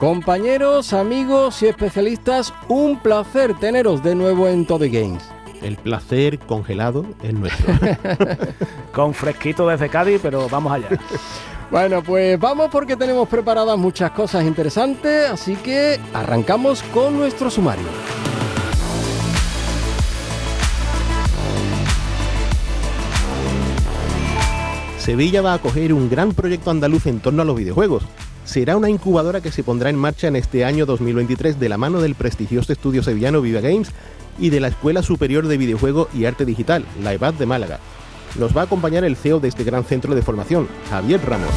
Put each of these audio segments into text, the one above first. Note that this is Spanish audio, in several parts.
Compañeros, amigos y especialistas, un placer teneros de nuevo en Todo Games. El placer congelado es nuestro. Con fresquito desde Cádiz, pero vamos allá. Bueno, pues vamos porque tenemos preparadas muchas cosas interesantes, así que arrancamos con nuestro sumario. Sevilla va a acoger un gran proyecto andaluz en torno a los videojuegos. Será una incubadora que se pondrá en marcha en este año 2023 de la mano del prestigioso estudio sevillano Viva Games y de la Escuela Superior de Videojuego y Arte Digital, la EBAD de Málaga. Nos va a acompañar el CEO de este gran centro de formación, Javier Ramos.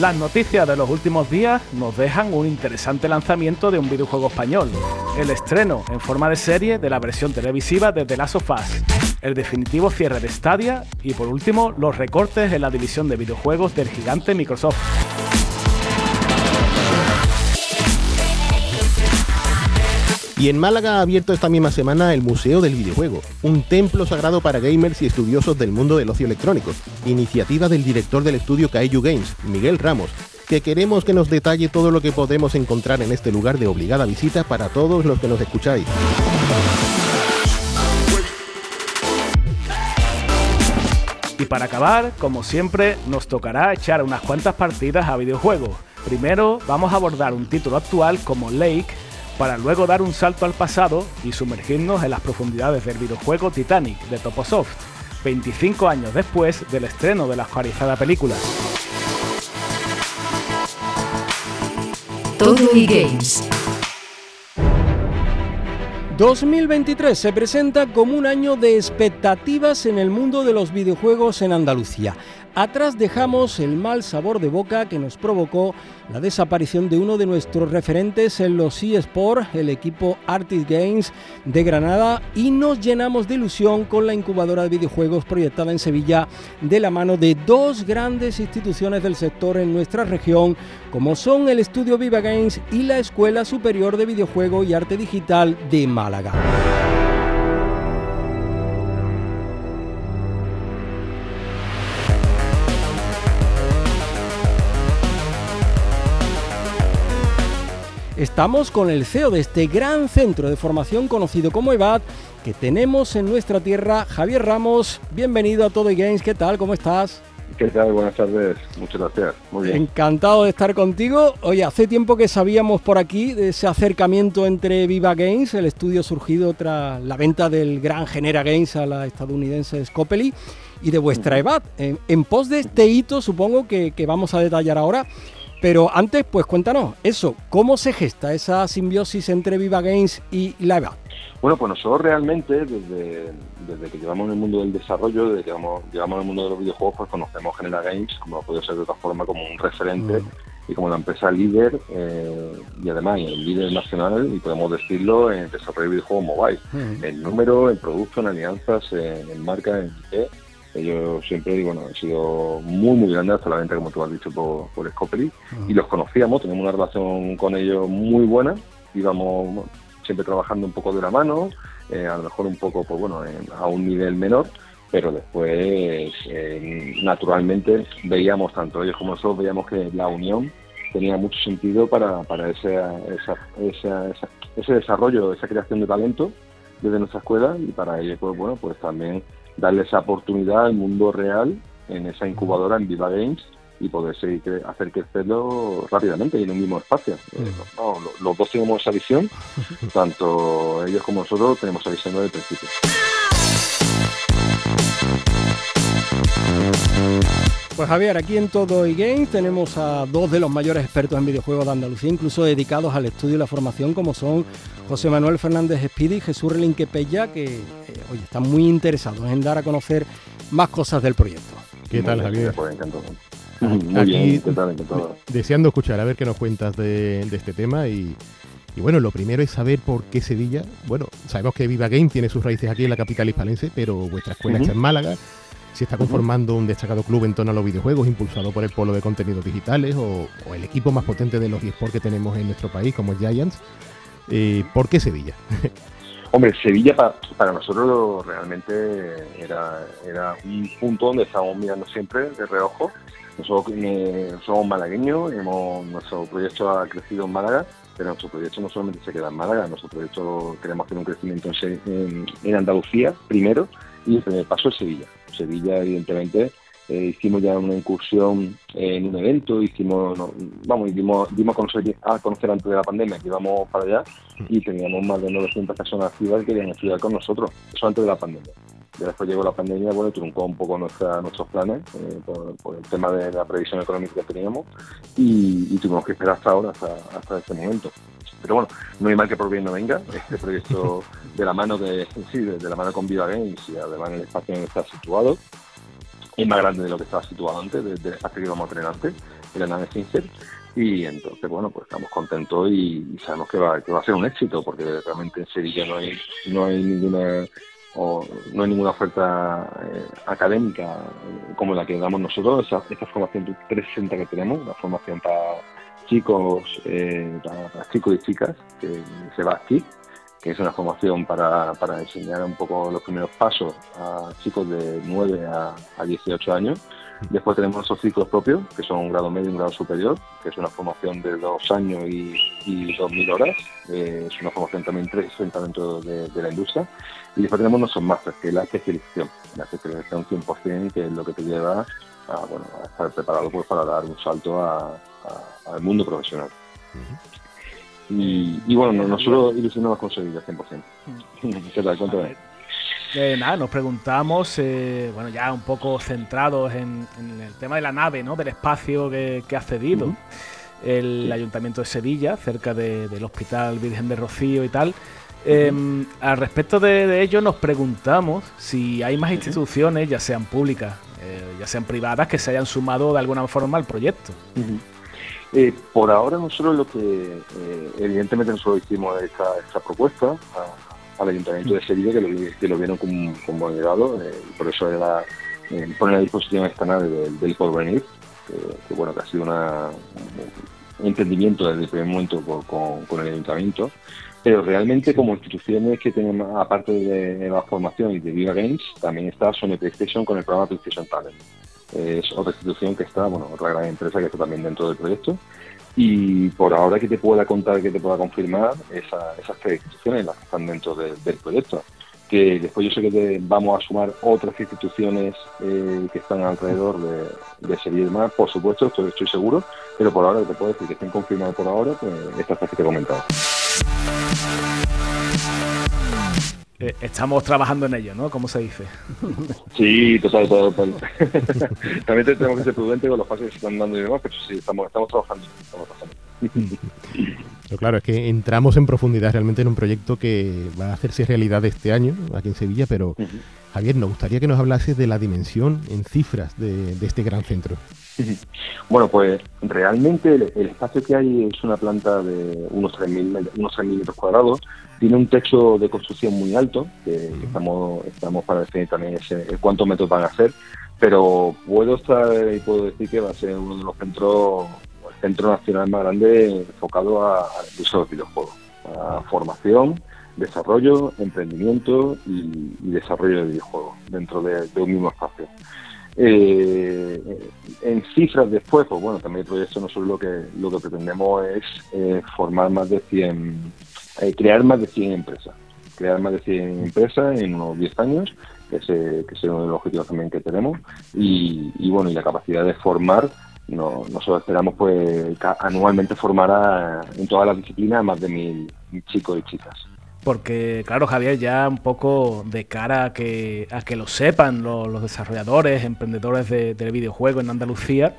Las noticias de los últimos días nos dejan un interesante lanzamiento de un videojuego español, el estreno en forma de serie de la versión televisiva de The Last of Us, el definitivo cierre de Stadia y por último los recortes en la división de videojuegos del gigante Microsoft. Y en Málaga ha abierto esta misma semana el Museo del Videojuego, un templo sagrado para gamers y estudiosos del mundo del ocio electrónico, iniciativa del director del estudio Kaiju Games, Miguel Ramos, que queremos que nos detalle todo lo que podemos encontrar en este lugar de obligada visita para todos los que nos escucháis. Y para acabar, como siempre, nos tocará echar unas cuantas partidas a videojuegos. Primero vamos a abordar un título actual como Lake, para luego dar un salto al pasado y sumergirnos en las profundidades del videojuego Titanic de Toposoft, 25 años después del estreno de la actualizada película. Todo y Games. 2023 se presenta como un año de expectativas en el mundo de los videojuegos en Andalucía. Atrás dejamos el mal sabor de boca que nos provocó la desaparición de uno de nuestros referentes en los eSports, el equipo Artist Games de Granada, y nos llenamos de ilusión con la incubadora de videojuegos proyectada en Sevilla de la mano de dos grandes instituciones del sector en nuestra región, como son el estudio Viva Games y la Escuela Superior de Videojuego y Arte Digital de Málaga. Estamos con el CEO de este gran centro de formación conocido como EVAD que tenemos en nuestra tierra, Javier Ramos. Bienvenido a Todo Games, ¿qué tal? ¿Cómo estás? ¿Qué tal? Buenas tardes, muchas gracias. Muy bien. Encantado de estar contigo. Oye, hace tiempo que sabíamos por aquí de ese acercamiento entre Viva Games, el estudio surgido tras la venta del gran Genera Games a la estadounidense Scopely, y de vuestra EVAD. En, en pos de este hito, supongo que, que vamos a detallar ahora. Pero antes, pues cuéntanos, eso, ¿cómo se gesta esa simbiosis entre Viva Games y la EVA? Bueno, pues nosotros realmente, desde, desde que llevamos en el mundo del desarrollo, desde que llevamos, llevamos en el mundo de los videojuegos, pues conocemos Genera Games, como no puede ser de otra forma, como un referente y como la empresa líder, eh, y además el líder nacional, y podemos decirlo, en desarrollo de videojuegos mobile, en número, en producto, en alianzas, en, en marca, en IP yo siempre digo, bueno, han sido muy, muy grandes hasta la venta, como tú has dicho, por, por Scopely. Y los conocíamos, teníamos una relación con ellos muy buena. Íbamos siempre trabajando un poco de la mano, eh, a lo mejor un poco, pues bueno, a un nivel menor. Pero después, eh, naturalmente, veíamos, tanto ellos como nosotros, veíamos que la unión tenía mucho sentido para, para ese, esa, esa, ese desarrollo, esa creación de talento desde nuestra escuela y para ello, pues bueno, pues también darle esa oportunidad al mundo real en esa incubadora en Viva Games y poder seguir hacer crecerlo rápidamente y en un mismo espacio. Eh, no, los dos tenemos esa visión, tanto ellos como nosotros tenemos esa visión desde el principio. Pues Javier, aquí en Todo y Games tenemos a dos de los mayores expertos en videojuegos de Andalucía, incluso dedicados al estudio y la formación, como son José Manuel Fernández Espidi y Jesús Relinque Pella, que eh, hoy están muy interesados en dar a conocer más cosas del proyecto. ¿Qué tal, Javier? Pues, Muy bien, deseando escuchar a ver qué nos cuentas de, este tema y, bueno, lo primero es saber por qué Sevilla. Bueno, sabemos que Viva Game tiene sus raíces aquí en la capital hispalense, pero vuestra escuela está en Málaga. Se está conformando un destacado club en torno a los videojuegos, impulsado por el polo de contenidos digitales o, el equipo más potente de los eSports que tenemos en nuestro país, como Giants. Eh, ¿Por qué Sevilla? Hombre, Sevilla para, nosotros realmente era, un punto donde estábamos mirando siempre de reojo. Nosotros somos malagueños, hemos, nuestro proyecto ha crecido en Málaga, pero nuestro proyecto no solamente se queda en Málaga, nuestro proyecto queremos hacer un crecimiento en, en Andalucía primero y el primer paso es Sevilla. Sevilla, evidentemente, eh, hicimos ya una incursión en un evento, hicimos, vamos, dimos, dimos a, conocer, antes de la pandemia íbamos para allá y teníamos más de 900 personas activas que querían estudiar con nosotros, eso antes de la pandemia. Y después llegó la pandemia, bueno, truncó un poco nuestros planes eh, por, el tema de la previsión económica que teníamos y, tuvimos que esperar hasta ahora, hasta, hasta este momento. Pero bueno, no hay mal que por bien no venga. Este proyecto de la mano de, sí, de, la mano con Viva Games y además en el espacio en el que está situado es más grande de lo que estaba situado antes, del espacio que íbamos a tener antes, en la nave Sincere. Y entonces, bueno, pues estamos contentos y, sabemos que va, que va a ser un éxito, porque realmente en Sevilla no hay, no hay ninguna no hay ninguna oferta eh, académica eh, como la que damos nosotros, esa, esta formación 360 que tenemos, una formación para chicos, eh, para, chicos y chicas, que se va aquí, que es una formación para, para enseñar un poco los primeros pasos a chicos de 9 a, a 18 años. Después tenemos nuestros ciclos propios, que son un grado medio y un grado superior, que es una formación de dos años y, y 2.000 horas. Eh, es una formación también 360 dentro de, la industria. Y después tenemos nuestros másteres, que es la especialización, la especialización 100%, que es lo que te lleva a, bueno, a estar preparado pues, para dar un salto al mundo profesional. Y, bueno, nosotros ilusionamos con Sevilla 100%. ¿Qué tal? Cuéntame. Eh, nada, nos preguntamos, eh, bueno, ya un poco centrados en, el tema de la nave, ¿no? Del espacio que, ha cedido el Ayuntamiento de Sevilla, cerca del Hospital Virgen de Rocío y tal. Em, al respecto de, ello, nos preguntamos si hay más instituciones, ya sean públicas, eh, ya sean privadas, que se hayan sumado de alguna forma al proyecto. Eh, por ahora nosotros lo que, eh, evidentemente nosotros hicimos esta, esta propuesta al Ayuntamiento de Sevilla, que lo, que lo vieron como, como llegado, eh, por eso era poner a disposición esta nave del, del porvenir, que bueno, que ha sido una, un entendimiento desde el primer momento con, con, el Ayuntamiento, pero realmente como instituciones que tenemos, aparte de la formación y de Viva Games, también está Sony PlayStation con el programa PlayStation Talent es otra institución que está, bueno, otra gran empresa que está también dentro del proyecto. Y por ahora que te pueda contar, que te pueda confirmar, esas tres instituciones las que están dentro del proyecto. Que después yo sé que vamos a sumar otras instituciones eh, que están alrededor de, de Sevilla y demás, por supuesto, estoy, estoy seguro, pero por ahora te puedo decir que estén confirmadas por ahora, pues estas tres que te he comentado. Eh, estamos trabajando en ello, ¿no? ¿Cómo se dice? Sí, total, total. También tenemos que ser prudentes con los pasos que se están dando y demás, pero sí, estamos, estamos trabajando. Estamos Pero claro, es que entramos en profundidad realmente en un proyecto que va a hacerse realidad este año aquí en Sevilla, pero Javier, nos gustaría que nos hablases de la dimensión en cifras de, este gran centro. Bueno, pues realmente el, espacio que hay es una planta de unos 3.000 unos 3 metros cuadrados, tiene un techo de construcción muy alto, que estamos, estamos para definir también ese, cuántos metros van a ser, pero puedo estar y puedo decir que va a ser uno de los centros, centro nacional más grande enfocado a, a de los videojuegos, a formación, desarrollo, emprendimiento y, desarrollo de videojuegos dentro de, un mismo espacio. Eh, en cifras después, pues bueno, también el proyecto nosotros lo que lo que pretendemos es eh, formar más de 100 eh, crear más de 100 empresas. Crear más de 100 empresas en unos 10 años, que es, que es uno de los objetivos también que tenemos. Y, bueno, y la capacidad de formar, no, nosotros esperamos pues anualmente formar en todas las disciplinas más de mil chicos y chicas. Porque claro Javier ya un poco de cara a que, a que lo sepan los, desarrolladores, emprendedores de, del videojuego en Andalucía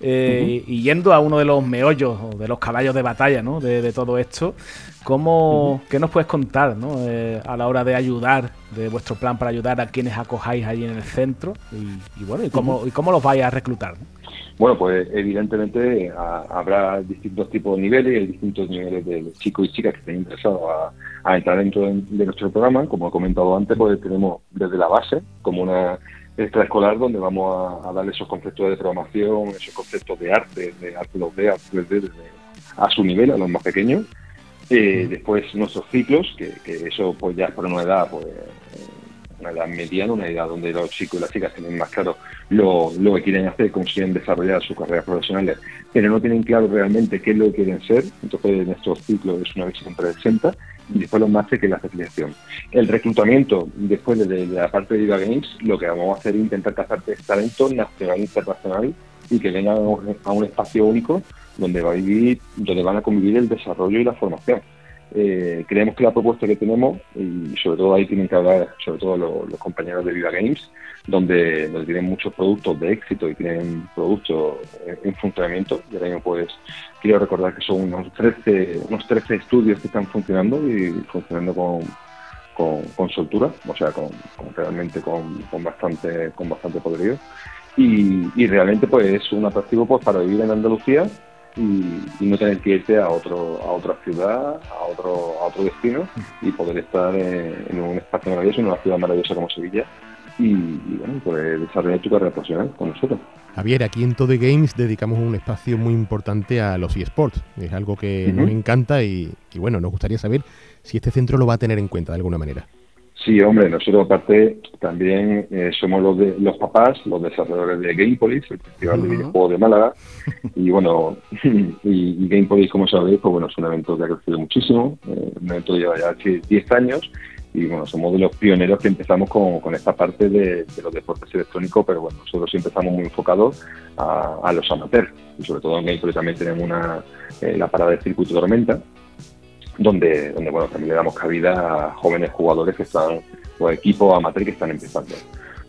eh, y yendo a uno de los meollos de los caballos de batalla ¿no? de, todo esto, ¿cómo, ¿qué nos puedes contar ¿no? Eh, a la hora de ayudar, de vuestro plan para ayudar a quienes acojáis allí en el centro y, bueno, y cómo, y cómo los vais a reclutar? Bueno, pues evidentemente habrá distintos tipos de niveles y distintos niveles de chicos y chicas que estén interesados a, entrar dentro de, nuestro programa. Como he comentado antes, pues tenemos desde la base como una extraescolar donde vamos a, darle esos conceptos de programación, esos conceptos de arte, de arte 2D, arte a su nivel, a los más pequeños. Eh, después nuestros ciclos, que, eso pues ya es por una edad pues una edad mediana, una edad donde los chicos y las chicas tienen más claro lo, que quieren hacer, cómo quieren desarrollar sus carreras profesionales, pero no tienen claro realmente qué es lo que quieren ser. Entonces, nuestro ciclo es una visión 360 y después los másteres que la especialización. El reclutamiento, después de, la parte de Viva Games, lo que vamos a hacer es intentar cazar talento nacional e internacional y que vengan a un espacio único donde va a vivir, donde van a convivir el desarrollo y la formación. Eh, creemos que la propuesta que tenemos, y sobre todo ahí tienen que hablar, sobre todo los, compañeros de Viva Games, donde, donde, tienen muchos productos de éxito y tienen productos en funcionamiento. Y ahora pues, quiero recordar que son unos 13, unos 13 estudios que están funcionando y funcionando con, con, soltura, o sea, con, realmente con, bastante con bastante poderío. Y, y realmente, pues, es un atractivo pues, para vivir en Andalucía y, no tener que irte a otro a otra ciudad, a otro a otro destino y poder estar en, un espacio maravilloso, en una ciudad maravillosa como Sevilla y, bueno, poder desarrollar tu carrera profesional con nosotros. Javier, aquí en Todo Games dedicamos un espacio muy importante a los eSports. Es algo que nos encanta y, y bueno, nos gustaría saber si este centro lo va a tener en cuenta de alguna manera. Sí, hombre, nosotros aparte también eh, somos los de, los papás, los desarrolladores de Gamepolis, el festival de videojuegos de Málaga. Y bueno, y, Gamepolis, como sabéis, pues bueno, es un evento que ha crecido muchísimo, eh, un evento que lleva ya 10 años. Y bueno, somos de los pioneros que empezamos con, con esta parte de, los deportes electrónicos, pero bueno, nosotros siempre estamos muy enfocados a, los amateurs. Y sobre todo en Gamepolis también tenemos una, eh, la parada de circuito tormenta donde, donde bueno, también le damos cabida a jóvenes jugadores que están, o equipos amateur que están empezando.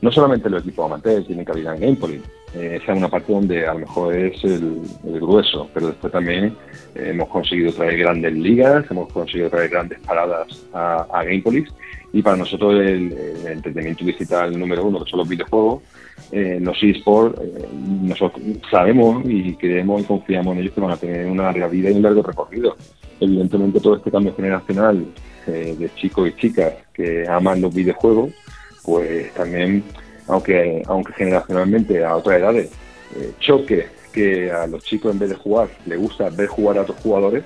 No solamente los equipos amateurs tienen cabida en Gamepolis, eh, esa es una parte donde a lo mejor es el, grueso, pero después también eh, hemos conseguido traer grandes ligas, hemos conseguido traer grandes paradas a, a Gamepolis y para nosotros el, entretenimiento digital número uno, que son los videojuegos, eh, los eSports, eh, nosotros sabemos y creemos y confiamos en ellos que van a tener una vida y un largo recorrido evidentemente todo este cambio generacional eh, de chicos y chicas que aman los videojuegos, pues también, aunque, aunque generacionalmente a otras edades eh, choque que a los chicos en vez de jugar les gusta ver jugar a otros jugadores,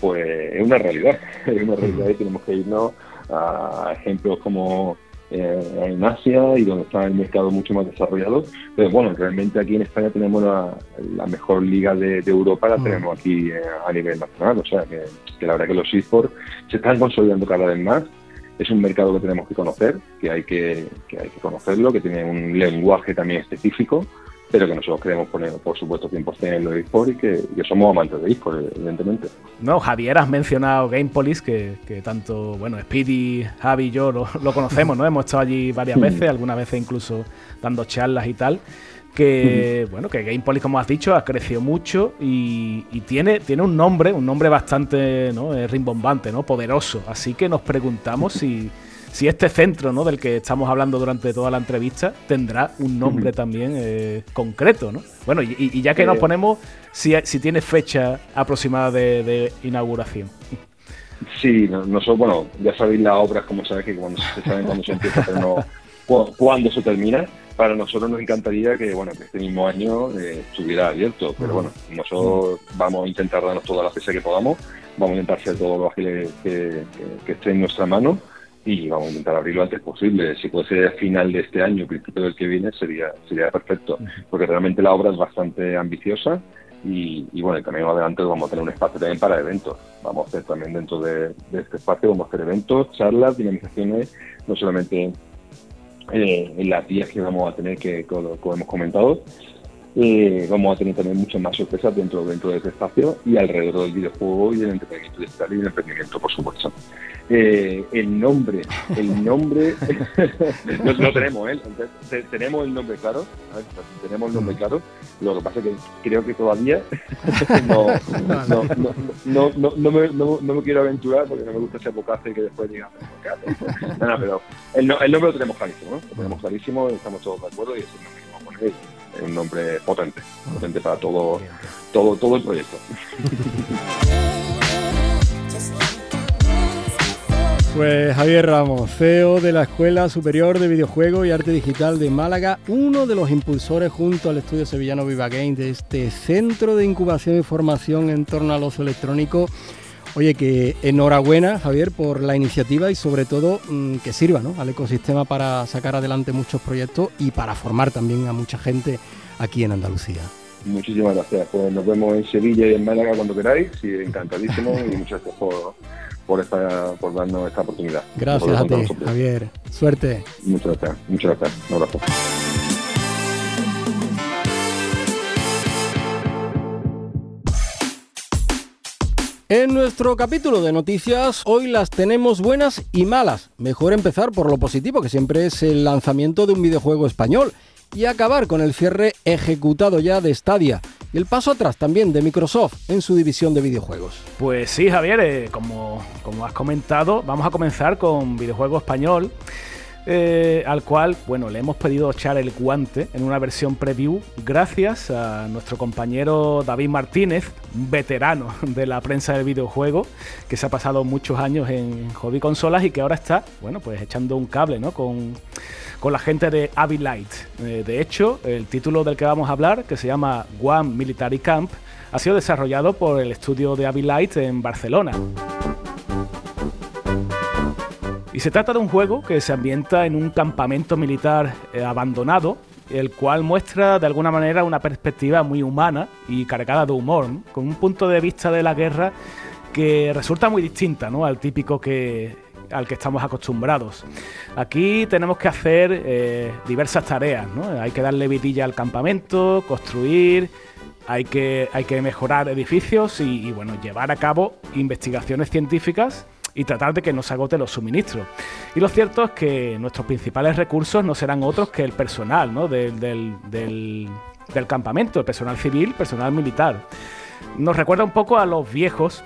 pues es una realidad, es una realidad y tenemos que irnos a ejemplos como eh, en Asia y donde está el mercado mucho más desarrollado. Pero bueno, realmente aquí en España tenemos la, mejor liga de, Europa, la mm. tenemos aquí eh, a nivel nacional. O sea que, la verdad que los esports se están consolidando cada vez más. Es un mercado que tenemos que conocer, que hay que, que hay que conocerlo, que tiene un lenguaje también específico pero que nosotros queremos poner, por supuesto, 100% en los eSports y que, somos amantes de eSports, evidentemente. No, Javier, has mencionado Gamepolis, que, que tanto, bueno, Speedy, Javi y yo lo, conocemos, ¿no? Hemos estado allí varias veces, algunas veces incluso dando charlas y tal que bueno que Gamepolis como has dicho ha crecido mucho y, tiene tiene un nombre un nombre bastante no rimbombante no poderoso. Así que nos preguntamos si si este centro ¿no? del que estamos hablando durante toda la entrevista tendrá un nombre también eh, concreto, ¿no? Bueno, y, ya que nos ponemos, si, si tiene fecha aproximada de, inauguración. Sí, nosotros, bueno, ya sabéis las obras, como sabéis, que cuando se saben cuándo se empieza, pero no cuándo se termina. Para nosotros nos encantaría que, bueno, que este mismo año eh, estuviera abierto, pero bueno, nosotros vamos a intentar darnos toda la fecha que podamos, vamos a intentar ser todo lo ágil que, que esté en nuestra mano y vamos a intentar abrirlo lo antes posible. Si puede ser final de este año, principio del que viene, sería sería perfecto, porque realmente la obra es bastante ambiciosa y, y bueno, también adelante vamos a tener un espacio también para eventos. Vamos a hacer también dentro de, este espacio, vamos a hacer eventos, charlas, dinamizaciones, no solamente eh, en las días que vamos a tener, que como, hemos comentado, Eh, vamos a tener también muchas más sorpresas dentro, dentro de este espacio y alrededor del videojuego y el entretenimiento digital y el emprendimiento, por supuesto. Eh, el nombre, el nombre, no, no, tenemos, ¿eh? tenemos el nombre claro, tenemos el nombre claro, lo que pasa es que creo que todavía no, no, no, no, no, me, no, me quiero aventurar porque no me gusta ese bocazo y que después diga, no, no, pero el, el, nombre lo tenemos clarísimo, ¿no? lo tenemos clarísimo, estamos todos de acuerdo y es el nombre que vamos a poner, es un nombre potente, potente para todo, todo, el proyecto. Pues Javier Ramos, CEO de la Escuela Superior de Videojuegos y Arte Digital de Málaga, uno de los impulsores junto al estudio sevillano Viva Game de este centro de incubación y formación en torno al ocio electrónico. Oye, que enhorabuena Javier por la iniciativa y sobre todo mm, que sirva ¿no? al ecosistema para sacar adelante muchos proyectos y para formar también a mucha gente aquí en Andalucía. Muchísimas gracias. Pues nos vemos en Sevilla y en Málaga cuando queráis y encantadísimo y muchas gracias por por, esta, por darnos esta oportunidad. Gracias a ti, Javier. Suerte. Muchas gracias. Muchas gracias. Un abrazo. En nuestro capítulo de noticias, hoy las tenemos buenas y malas. Mejor empezar por lo positivo, que siempre es el lanzamiento de un videojuego español, y acabar con el cierre ejecutado ya de Stadia y el paso atrás también de Microsoft en su división de videojuegos. Pues sí, Javier, eh, como, como has comentado, vamos a comenzar con videojuego español. Eh, al cual, bueno, le hemos pedido echar el guante en una versión preview gracias a nuestro compañero David Martínez, veterano de la prensa del videojuego, que se ha pasado muchos años en hobby consolas y que ahora está, bueno, pues echando un cable, ¿no? Con, con la gente de Avi Light. Eh, de hecho, el título del que vamos a hablar, que se llama One Military Camp, ha sido desarrollado por el estudio de Avi Light en Barcelona. Y se trata de un juego que se ambienta en un campamento militar eh, abandonado, el cual muestra de alguna manera una perspectiva muy humana y cargada de humor, con un punto de vista de la guerra que resulta muy distinta ¿no? al típico que, al que estamos acostumbrados. Aquí tenemos que hacer eh, diversas tareas, ¿no? hay que darle vidilla al campamento, construir, hay que, hay que mejorar edificios y, y bueno, llevar a cabo investigaciones científicas y tratar de que no se agoten los suministros. Y lo cierto es que nuestros principales recursos no serán otros que el personal ¿no? del, del, campamento, el personal civil, personal militar. Nos recuerda un poco a los viejos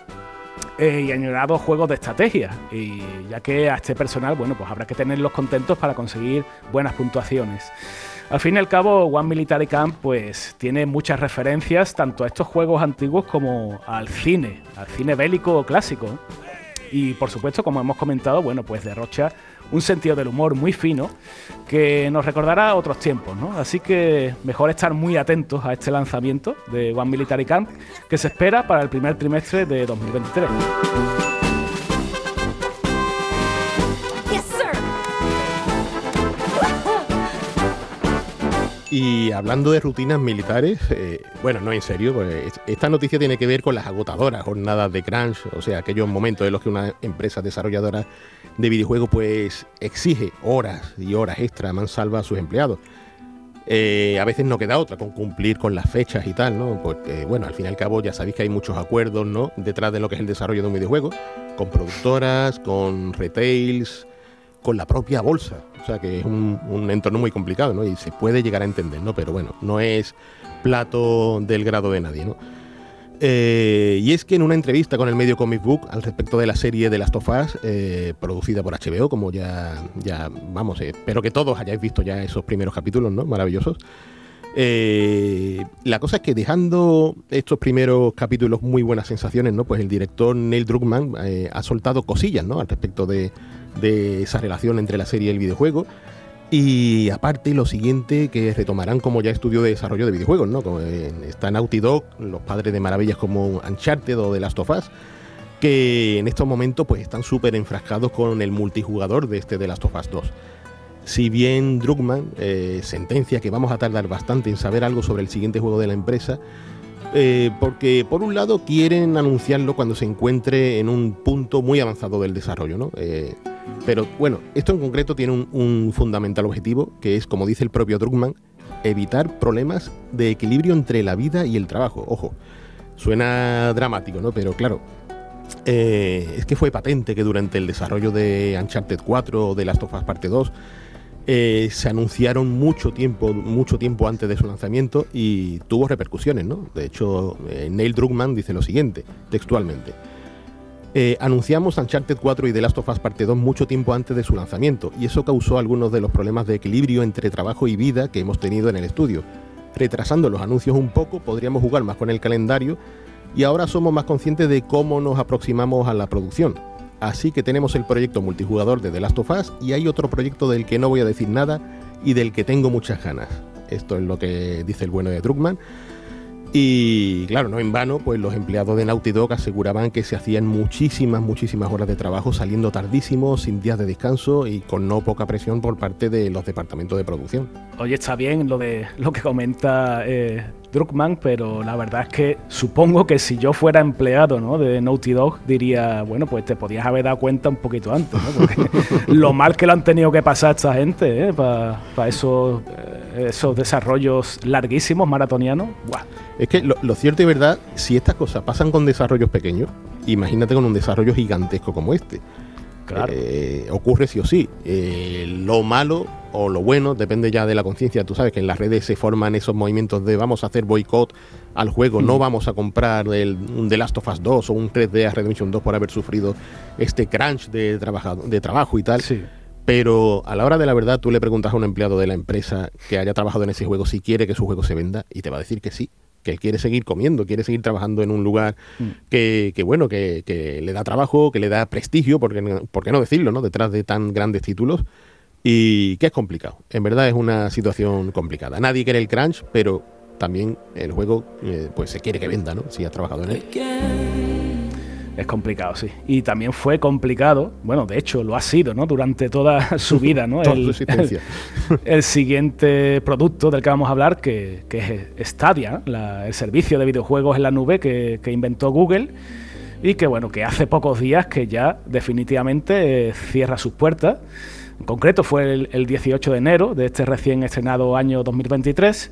eh, y añorados juegos de estrategia. Y ya que a este personal, bueno, pues habrá que tenerlos contentos para conseguir buenas puntuaciones. Al fin y al cabo, One Military Camp pues tiene muchas referencias tanto a estos juegos antiguos como al cine, al cine bélico clásico. Y por supuesto, como hemos comentado, bueno, pues derrocha un sentido del humor muy fino que nos recordará otros tiempos, ¿no? Así que mejor estar muy atentos a este lanzamiento de One Military Camp que se espera para el primer trimestre de 2023. Y hablando de rutinas militares, eh, bueno, no en serio, pues esta noticia tiene que ver con las agotadoras jornadas de crunch, o sea, aquellos momentos en los que una empresa desarrolladora de videojuegos pues exige horas y horas extra mansalva a sus empleados. Eh, a veces no queda otra con cumplir con las fechas y tal, ¿no? Porque, bueno, al fin y al cabo ya sabéis que hay muchos acuerdos, ¿no? Detrás de lo que es el desarrollo de un videojuego, con productoras, con retails, con la propia bolsa. O sea que es un, entorno muy complicado, ¿no? Y se puede llegar a entender, ¿no? Pero bueno, no es plato del grado de nadie, ¿no? Eh, y es que en una entrevista con el medio Comic Book al respecto de la serie de Last of Us, eh, producida por HBO, como ya, ya vamos, eh, espero que todos hayáis visto ya esos primeros capítulos, ¿no? Maravillosos. la cosa es que dejando estos primeros capítulos muy buenas sensaciones, ¿no? Pues el director Neil Druckmann ha soltado cosillas, ¿no? Al respecto de, de esa relación entre la serie y el videojuego. Y aparte, lo siguiente que retomarán como ya estudio de desarrollo de videojuegos, ¿no? Como está Naughty Dog, los padres de maravillas como Uncharted o The Last of Us, que en estos momentos pues están súper enfrascados con el multijugador de este The Last of Us 2. Si bien Druckmann eh, sentencia que vamos a tardar bastante en saber algo sobre el siguiente juego de la empresa, eh, porque por un lado quieren anunciarlo cuando se encuentre en un punto muy avanzado del desarrollo, ¿no? Eh, pero bueno, esto en concreto tiene un, fundamental objetivo, que es, como dice el propio Druckmann, evitar problemas de equilibrio entre la vida y el trabajo. Ojo, suena dramático, ¿no? Pero claro, eh, es que fue patente que durante el desarrollo de Uncharted 4 o de Last of Us Parte 2 eh, se anunciaron mucho tiempo, mucho tiempo antes de su lanzamiento y tuvo repercusiones, ¿no? De hecho, eh, Neil Druckmann dice lo siguiente, textualmente. Anunciamos Uncharted 4 y The Last of Us Parte 2 mucho tiempo antes de su lanzamiento y eso causó algunos de los problemas de equilibrio entre trabajo y vida que hemos tenido en el estudio. Retrasando los anuncios un poco, podríamos jugar más con el calendario y ahora somos más conscientes de cómo nos aproximamos a la producción. Así que tenemos el proyecto multijugador de The Last of Us y hay otro proyecto del que no voy a decir nada y del que tengo muchas ganas. Esto es lo que dice el bueno de Druckmann. Y claro, no en vano, pues los empleados de Naughty Dog aseguraban que se hacían muchísimas, muchísimas horas de trabajo saliendo tardísimo, sin días de descanso y con no poca presión por parte de los departamentos de producción. Oye, está bien lo de lo que comenta eh, Druckmann, pero la verdad es que supongo que si yo fuera empleado ¿no? de Naughty Dog diría, bueno, pues te podías haber dado cuenta un poquito antes, ¿no? Porque lo mal que lo han tenido que pasar esta gente ¿eh? para esos, eh, esos desarrollos larguísimos, maratonianos. Es que lo, cierto y verdad, si estas cosas pasan con desarrollos pequeños, imagínate con un desarrollo gigantesco como este. Claro. Eh, ocurre sí o sí. lo malo o lo bueno, depende ya de la conciencia. Tú sabes que en las redes se forman esos movimientos de vamos a hacer boicot al juego, no vamos a comprar el, un The Last of Us 2 o un 3D a Redemption 2 por haber sufrido este crunch de, de trabajo y tal. Pero a la hora de la verdad, tú le preguntas a un empleado de la empresa que haya trabajado en ese juego si quiere que su juego se venda y te va a decir que sí que él quiere seguir comiendo, quiere seguir trabajando en un lugar mm. que, bueno, que, que, le da trabajo, que le da prestigio, porque, ¿por qué no decirlo, no? Detrás de tan grandes títulos y que es complicado. En verdad es una situación complicada. Nadie quiere el crunch, pero también el juego eh, pues se quiere que venda, ¿no? Si has trabajado en él. Es complicado, sí. Y también fue complicado, bueno, de hecho lo ha sido, ¿no? Durante toda su vida, ¿no? el, su existencia. El, siguiente producto del que vamos a hablar, que, es Stadia, el servicio de videojuegos en la nube que, que inventó Google y que, bueno, que hace pocos días que ya definitivamente eh, cierra sus puertas. En concreto fue el, 18 de enero de este recién estrenado año 2023.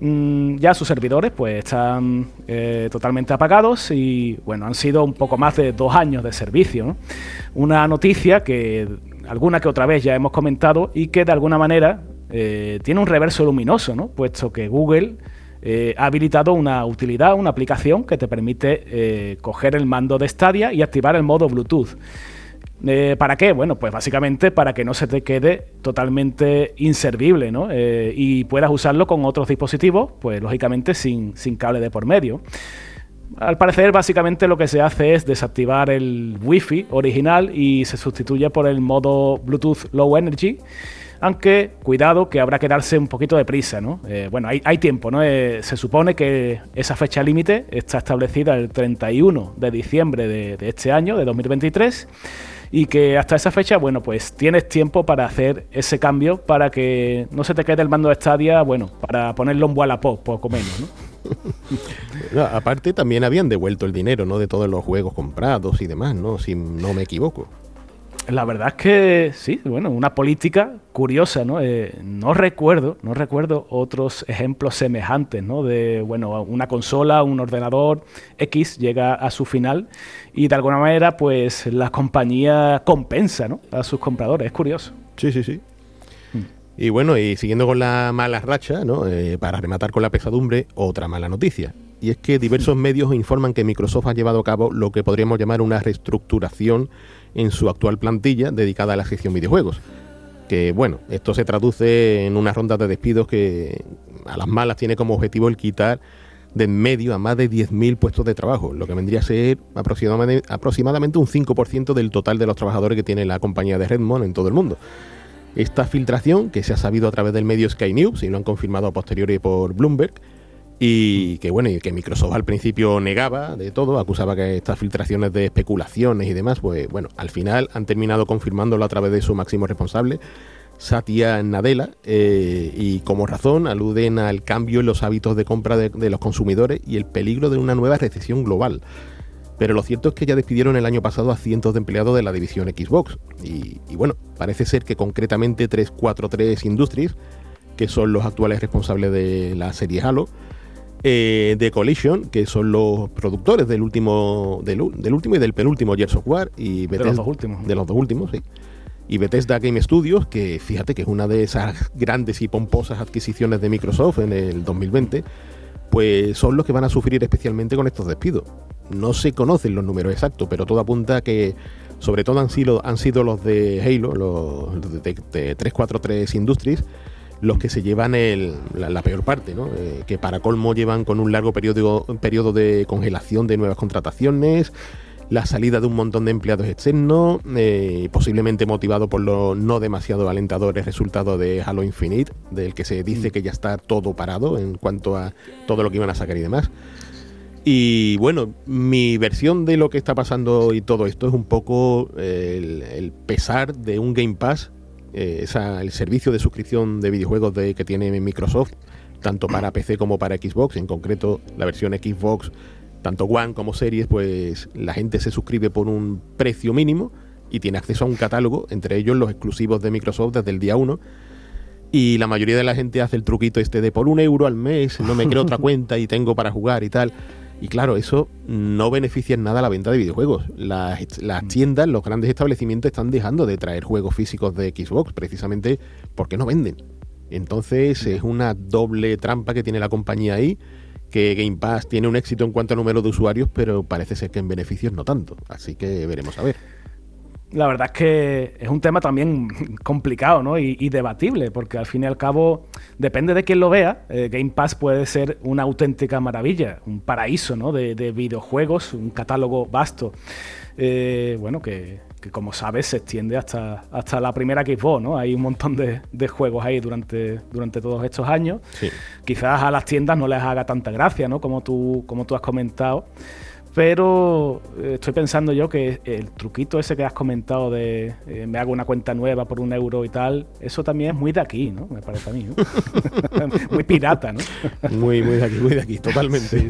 Mm, ya sus servidores pues están eh, totalmente apagados y bueno, han sido un poco más de dos años de servicio. Una noticia que alguna que otra vez ya hemos comentado y que de alguna manera eh, tiene un reverso luminoso, ¿no? puesto que Google eh, ha habilitado una utilidad, una aplicación que te permite coger el mando de Stadia y activar el modo Bluetooth. Eh, ¿Para qué? Bueno, pues básicamente para que no se te quede totalmente inservible, ¿no? Eh, y puedas usarlo con otros dispositivos, pues lógicamente sin, sin cable de por medio. Al parecer, básicamente lo que se hace es desactivar el Wi-Fi original y se sustituye por el modo Bluetooth Low Energy. Aunque, cuidado, que habrá que darse un poquito de prisa, ¿no? Eh, bueno, hay, tiempo, ¿no? se supone que esa fecha límite está establecida el 31 de diciembre de este año, de 2023 y que hasta esa fecha, bueno, pues tienes tiempo para hacer ese cambio para que no se te quede el mando de Stadia, bueno, para ponerlo en Wallapop, poco menos, ¿no? aparte también habían devuelto el dinero, ¿no? De todos los juegos comprados y demás, ¿no? Si no me equivoco. La verdad es que sí, bueno, una política curiosa, ¿no? Eh, no recuerdo, no recuerdo otros ejemplos semejantes, ¿no? De, bueno, una consola, un ordenador X llega a su final y de alguna manera, pues la compañía compensa, ¿no? A sus compradores. Es curioso. Sí, sí, sí. Hmm. Y bueno, y siguiendo con la mala racha, ¿no? Eh, para rematar con la pesadumbre, otra mala noticia. Y es que diversos medios informan que Microsoft ha llevado a cabo lo que podríamos llamar una reestructuración en su actual plantilla dedicada a la gestión videojuegos. Que bueno, esto se traduce en una ronda de despidos que a las malas tiene como objetivo el quitar de en medio a más de 10.000 puestos de trabajo, lo que vendría a ser aproximadamente, aproximadamente un 5% del total de los trabajadores que tiene la compañía de Redmond en todo el mundo. Esta filtración, que se ha sabido a través del medio Sky News y lo han confirmado a posteriori por Bloomberg, y que bueno, y que Microsoft al principio negaba de todo, acusaba que estas filtraciones de especulaciones y demás, pues bueno, al final han terminado confirmándolo a través de su máximo responsable, Satya Nadella, eh, y como razón aluden al cambio en los hábitos de compra de, los consumidores y el peligro de una nueva recesión global. Pero lo cierto es que ya despidieron el año pasado a cientos de empleados de la división Xbox. Y, y bueno, parece ser que concretamente 343 Industries que son los actuales responsables de la serie Halo. Eh, de Collision, que son los productores del último, del, último y del penúltimo Gears of War. Y de los dos últimos. De los dos últimos, sí. Y Bethesda Game Studios, que fíjate que es una de esas grandes y pomposas adquisiciones de Microsoft en el 2020, pues son los que van a sufrir especialmente con estos despidos. No se conocen los números exactos, pero todo apunta a que sobre todo han sido, han sido los de Halo, los de, 343 Industries, los que se llevan la, peor parte, ¿no? Eh, que para colmo llevan con un largo periodo, periodo de congelación de nuevas contrataciones, la salida de un montón de empleados externos, eh, posiblemente motivado por los no demasiado alentadores resultados de Halo Infinite, del que se dice mm. que ya está todo parado en cuanto a todo lo que iban a sacar y demás. Y bueno, mi versión de lo que está pasando y todo esto es un poco el, pesar de un Game Pass, eh, el servicio de suscripción de videojuegos de, que tiene Microsoft, tanto para PC como para Xbox, en concreto la versión Xbox, tanto One como Series, pues la gente se suscribe por un precio mínimo y tiene acceso a un catálogo, entre ellos los exclusivos de Microsoft desde el día 1. Y la mayoría de la gente hace el truquito este de por un euro al mes, no me creo otra cuenta y tengo para jugar y tal. Y claro, eso no beneficia en nada a la venta de videojuegos. Las, mm. tiendas, los grandes establecimientos están dejando de traer juegos físicos de Xbox precisamente porque no venden. Entonces es una doble trampa que tiene la compañía ahí, que Game Pass tiene un éxito en cuanto a número de usuarios, pero parece ser que en beneficios no tanto. Así que veremos a ver la verdad es que es un tema también complicado ¿no? y, debatible, porque al fin y al cabo, depende de quién lo vea, eh, Game Pass puede ser una auténtica maravilla, un paraíso ¿no? de, videojuegos, un catálogo vasto. Eh, bueno, que, como sabes se extiende hasta, hasta la primera Xbox, ¿no? Hay un montón de, juegos ahí durante, durante todos estos años. Quizás a las tiendas no les haga tanta gracia, ¿no? Como tú, como tú has comentado. Pero eh, estoy pensando yo que el truquito ese que has comentado de eh, me hago una cuenta nueva por un euro y tal, eso también es muy de aquí, ¿no? Me parece a mí, ¿no? muy pirata, ¿no? muy, muy de aquí, muy de aquí, totalmente.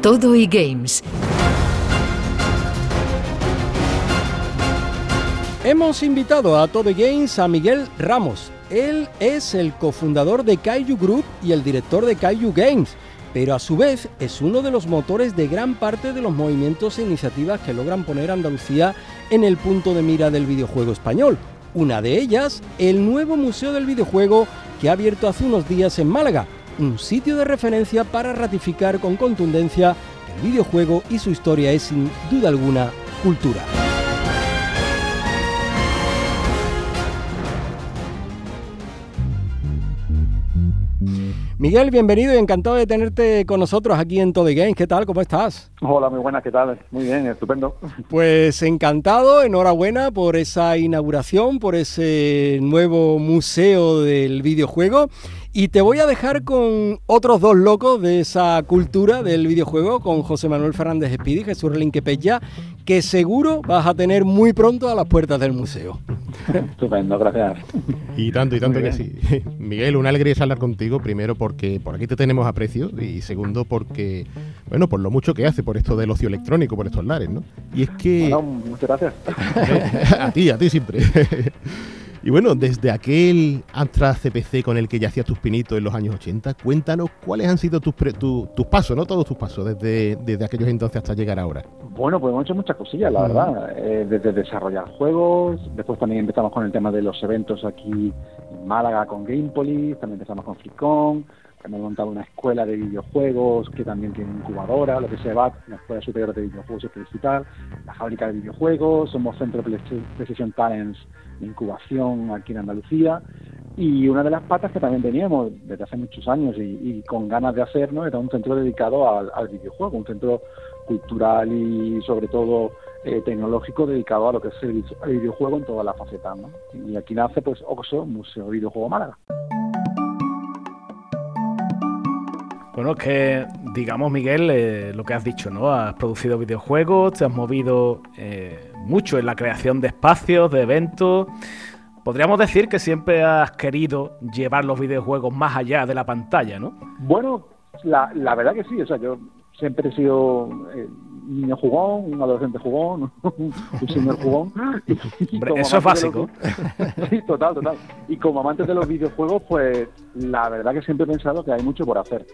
Todo y Games. Hemos invitado a Todo Games a Miguel Ramos, él es el cofundador de Kaiju Group y el director de Kaiju Games, pero a su vez es uno de los motores de gran parte de los movimientos e iniciativas que logran poner Andalucía en el punto de mira del videojuego español. Una de ellas, el nuevo Museo del Videojuego que ha abierto hace unos días en Málaga, un sitio de referencia para ratificar con contundencia que el videojuego y su historia es sin duda alguna cultura. Miguel, bienvenido y encantado de tenerte con nosotros aquí en Todo Games. ¿Qué tal? ¿Cómo estás? Hola, muy buenas, ¿qué tal? Muy bien, estupendo. Pues encantado, enhorabuena por esa inauguración, por ese nuevo museo del videojuego. Y te voy a dejar con otros dos locos de esa cultura del videojuego, con José Manuel Fernández Espidi y Jesús Relinquepeya, que seguro vas a tener muy pronto a las puertas del museo. Estupendo, gracias. Y tanto, y tanto que sí. Miguel, una alegría hablar contigo, primero porque por aquí te tenemos aprecio y segundo porque, bueno, por lo mucho que hace por esto del ocio electrónico, por estos lares, ¿no? Y es que... Bueno, muchas gracias. a ti, a ti siempre. Y bueno, desde aquel Astra CPC con el que ya hacías tus pinitos en los años 80, cuéntanos cuáles han sido tus, tus pasos, ¿no? Todos tus pasos, desde, desde aquellos entonces hasta llegar ahora. Bueno, pues hemos hecho muchas cosillas, la verdad. Eh, desde desarrollar juegos, después también empezamos con el tema de los eventos aquí en Málaga con Gamepolis, también empezamos con Fricon, hemos montado una escuela de videojuegos que también tiene incubadora, lo que se va, una escuela superior de videojuegos y publicitar, la fábrica de videojuegos, somos centro de Precision Talents incubación aquí en Andalucía. Y una de las patas que también teníamos desde hace muchos años y, con ganas de hacernos era un centro dedicado al, videojuego, un centro cultural y sobre todo eh, tecnológico dedicado a lo que es el, videojuego en todas las facetas. Y aquí nace pues OXO, Museo Videojuego Málaga. Bueno, es que, digamos, Miguel, eh, lo que has dicho, ¿no? Has producido videojuegos, te has movido eh, mucho en la creación de espacios, de eventos. Podríamos decir que siempre has querido llevar los videojuegos más allá de la pantalla, ¿no? Bueno, la, verdad que sí, o sea, yo siempre he sido, eh, niño jugón, un adolescente jugón, un señor jugón. eso es básico. sí, total, total. Y como amantes de los videojuegos, pues la verdad que siempre he pensado que hay mucho por hacer.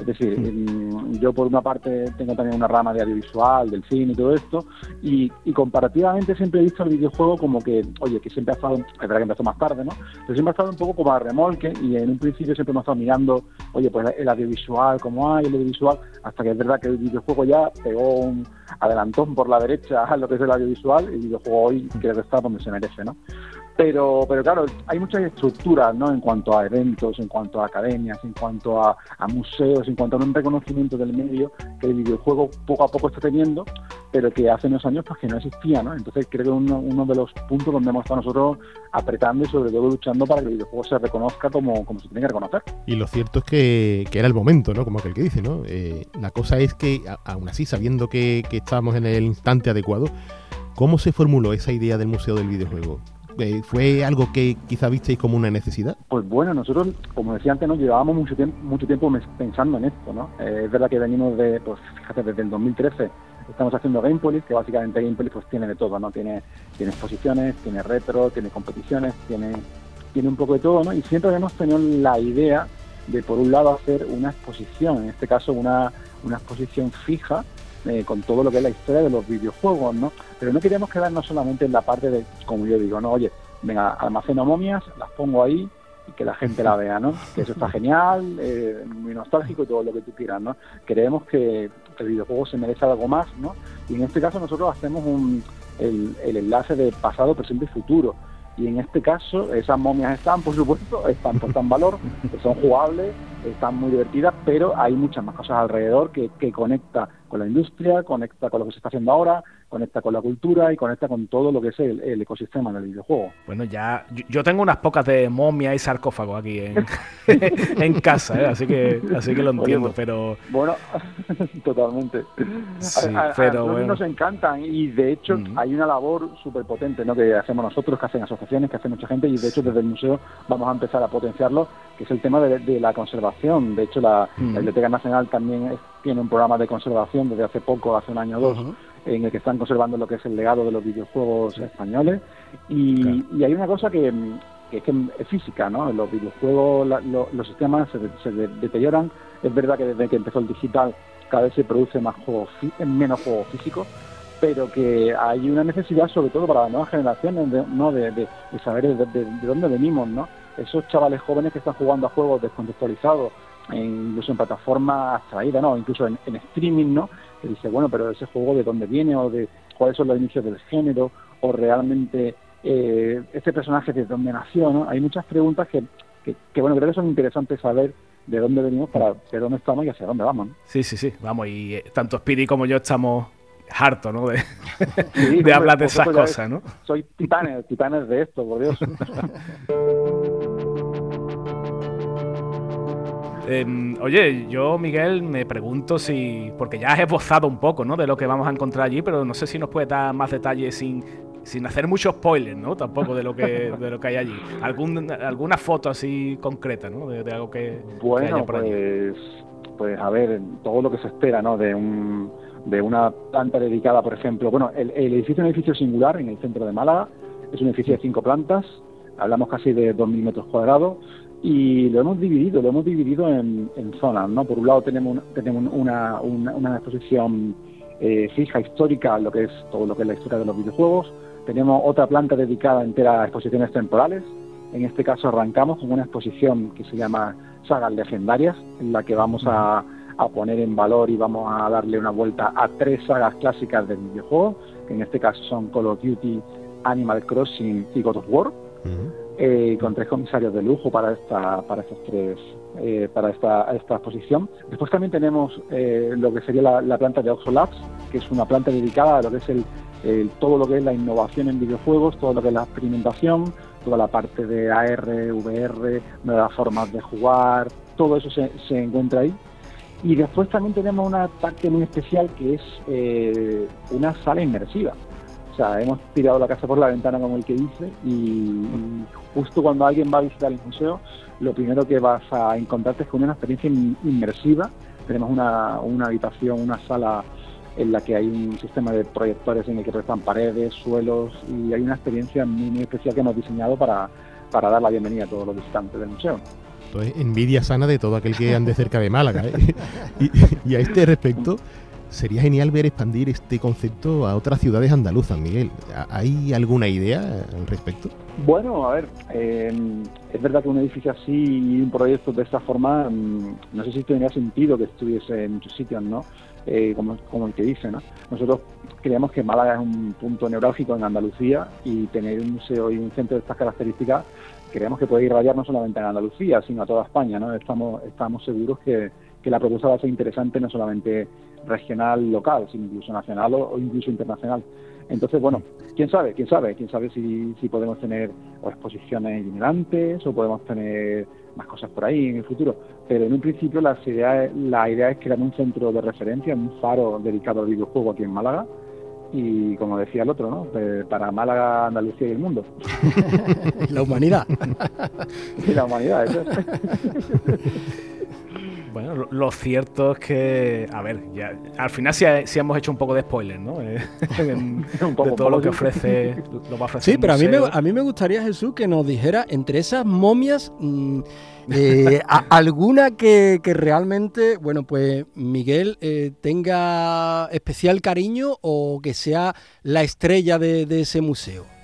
Es decir, mm, yo por una parte tengo también una rama de audiovisual, del cine y todo esto, y, comparativamente siempre he visto el videojuego como que, oye, que siempre ha estado, es verdad que empezó más tarde, ¿no? Pero siempre ha estado un poco como a remolque y en un principio siempre hemos estado mirando, oye, pues el audiovisual, cómo hay el audiovisual, hasta que es verdad que el videojuego ya pegó un adelantón por la derecha a lo que es el audiovisual, y el videojuego hoy creo que está donde se merece, ¿no? Pero, pero claro, hay muchas estructuras ¿no? en cuanto a eventos, en cuanto a academias, en cuanto a, museos, en cuanto a un reconocimiento del medio que el videojuego poco a poco está teniendo, pero que hace unos años pues que no existía. ¿no? Entonces creo que uno, uno de los puntos donde hemos estado nosotros apretando y sobre todo luchando para que el videojuego se reconozca como, como se tiene que reconocer. Y lo cierto es que, era el momento, ¿no? como aquel que dice. ¿no? Eh, la cosa es que, aún así, sabiendo que estábamos en el instante adecuado, ¿cómo se formuló esa idea del Museo del Videojuego? Eh, ¿Fue algo que quizá visteis como una necesidad? Pues bueno, nosotros, como decía antes, nos llevábamos mucho tiempo, mucho tiempo pensando en esto, ¿no? Eh, es verdad que venimos de, pues fíjate, desde el 2013 estamos haciendo Gamepolis, que básicamente Gamepolis pues tiene de todo, ¿no? Tiene, tiene exposiciones, tiene retro, tiene competiciones, tiene, tiene un poco de todo, ¿no? Y siempre hemos tenido la idea de, por un lado, hacer una exposición, en este caso una, una exposición fija, eh, con todo lo que es la historia de los videojuegos, ¿no? Pero no queríamos quedarnos solamente en la parte de, como yo digo, no, oye, venga, almaceno momias, las pongo ahí y que la gente la vea, ¿no? Que eso está genial, eh, muy nostálgico y todo lo que tú quieras, ¿no? Creemos que el videojuego se merece algo más, ¿no? Y en este caso nosotros hacemos un, el, el enlace de pasado, presente y futuro. Y en este caso, esas momias están, por supuesto, están puestas en valor, son jugables, están muy divertidas, pero hay muchas más cosas alrededor que, que conecta con la industria, conecta con lo que se está haciendo ahora, conecta con la cultura y conecta con todo lo que es el, ecosistema del videojuego. Bueno, ya yo tengo unas pocas de momia y sarcófago aquí en, en casa, ¿eh? así que así que lo entiendo, pero bueno, totalmente. Sí, pero bueno. nos encantan y de hecho hay una labor súper potente, ¿no? Que hacemos nosotros, que hacen asociaciones, que hace mucha gente y de hecho desde el museo vamos a empezar a potenciarlo, que es el tema de, la conservación. De hecho la, Biblioteca Nacional también tiene un programa de conservación desde hace poco, hace un año o dos en el que están conservando lo que es el legado de los videojuegos españoles. Y, hay una cosa que, es, que es física, ¿no? Los videojuegos, los sistemas se, deterioran. Es verdad que desde que empezó el digital cada vez se produce más juegos, menos juegos físicos, pero que hay una necesidad, sobre todo para las nuevas generaciones, de, ¿no? de, saber de, dónde venimos, ¿no? Esos chavales jóvenes que están jugando a juegos descontextualizados, incluso en plataformas abstraídas, ¿no? Incluso en, en streaming, ¿no? que dice, bueno, pero ese juego de dónde viene o de cuáles son los inicios del género o realmente eh, este personaje de dónde nació, ¿no? Hay muchas preguntas que, que, bueno, creo que son interesantes saber de dónde venimos para ver dónde estamos y hacia dónde vamos. Sí, sí, sí, vamos, y eh, tanto Speedy como yo estamos hartos, ¿no? De, de hablar de esas cosas, ¿no? Soy titanes, titanes de esto, por Dios. Em, oye, yo, Miguel, me pregunto si. Porque ya has esbozado un poco, ¿no? De lo que vamos a encontrar allí, pero no sé si nos puede dar más detalles sin, sin hacer muchos spoilers, ¿no? Tampoco de lo que, de lo que hay allí. ¿Algún, alguna foto así concreta, ¿no? De, algo que. Bueno, pues. Pues a ver, todo lo que se espera, ¿no? De un de una planta dedicada, por ejemplo, bueno, el, el edificio es un edificio singular en el centro de Málaga, es un edificio de cinco plantas, hablamos casi de 2.000 metros cuadrados, y lo hemos dividido, lo hemos dividido en, zonas, ¿no? Por un lado tenemos, tenemos una, una, exposición eh, fija histórica, lo que es todo lo que es la historia de los videojuegos. Tenemos otra planta dedicada entera a exposiciones temporales. En este caso arrancamos con una exposición que se llama Sagas Legendarias, en la que vamos a, a poner en valor y vamos a darle una vuelta a tres sagas clásicas del videojuego, que en este caso son Call of Duty, Animal Crossing y God of War eh, con tres comisarios de lujo para esta para estas tres eh, para esta, esta exposición. Después también tenemos eh, lo que sería la, planta de Oxo Labs, que es una planta dedicada a lo que es el, todo lo que es la innovación en videojuegos, todo lo que es la experimentación, toda la parte de AR, VR, nuevas formas de jugar, todo eso se, se encuentra ahí. Y después también tenemos una parte muy especial que es eh, una sala inmersiva. O sea, hemos tirado la casa por la ventana, como el que dice, y, justo cuando alguien va a visitar el museo, lo primero que vas a encontrarte es con una experiencia inmersiva. Tenemos una, habitación, una sala en la que hay un sistema de proyectores en el que prestan paredes, suelos y hay una experiencia muy, especial que hemos diseñado para, para dar la bienvenida a todos los visitantes del museo. Entonces, envidia sana de todo aquel que ande cerca de Málaga. ¿eh? y, a este respecto, sería genial ver expandir este concepto a otras ciudades andaluzas, Miguel. ¿Hay alguna idea al respecto? Bueno, a ver, eh, es verdad que un edificio así y un proyecto de esta forma, mm, no sé si tendría sentido que estuviese en muchos sitios, ¿no? Eh, como, como el que dice, ¿no? Nosotros creemos que Málaga es un punto neurálgico en Andalucía y tener un museo y un centro de estas características creemos que puede irradiar no solamente en Andalucía, sino a toda España, ¿no? Estamos, estamos seguros que, la propuesta va a ser interesante no solamente regional, local, sino incluso nacional o, incluso internacional. Entonces, bueno, quién sabe, quién sabe, quién sabe si, si podemos tener exposiciones itinerantes o podemos tener más cosas por ahí en el futuro. Pero en un principio la idea, la idea es crear un centro de referencia, un faro dedicado al videojuego aquí en Málaga, y como decía el otro, ¿no? para Málaga, Andalucía y el mundo. la humanidad. y la humanidad, eso Bueno, lo cierto es que, a ver, ya, al final sí, hemos hecho un poco de spoiler, ¿no? Eh, de todo lo que ofrece, lo va a ofrecer Sí, pero a mí, me, a mí me gustaría, Jesús, que nos dijera entre esas momias mm, eh, alguna que, realmente, bueno, pues Miguel eh, tenga especial cariño o que sea la estrella de ese museo.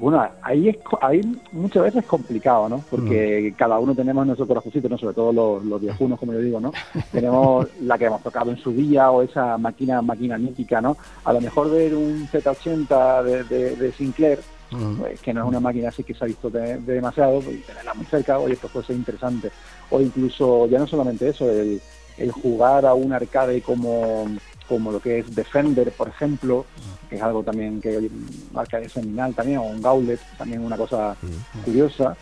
Bueno, ahí, es, ahí muchas veces es complicado, ¿no? Porque mm. cada uno tenemos nuestro corazoncito, ¿no? Sobre todo los, los viejunos, como yo digo, ¿no? tenemos la que hemos tocado en su día o esa máquina máquina mítica, ¿no? A lo mejor ver un Z80 de, de, Sinclair, mm. pues, que no es una máquina así que se ha visto de, demasiado, pues, tenerla muy cerca, oye, pues puede ser interesante. O incluso, ya no solamente eso, el, el jugar a un arcade como como lo que es Defender, por ejemplo, que es algo también que marca de seminal también, o un Gauntlet, también una cosa curiosa,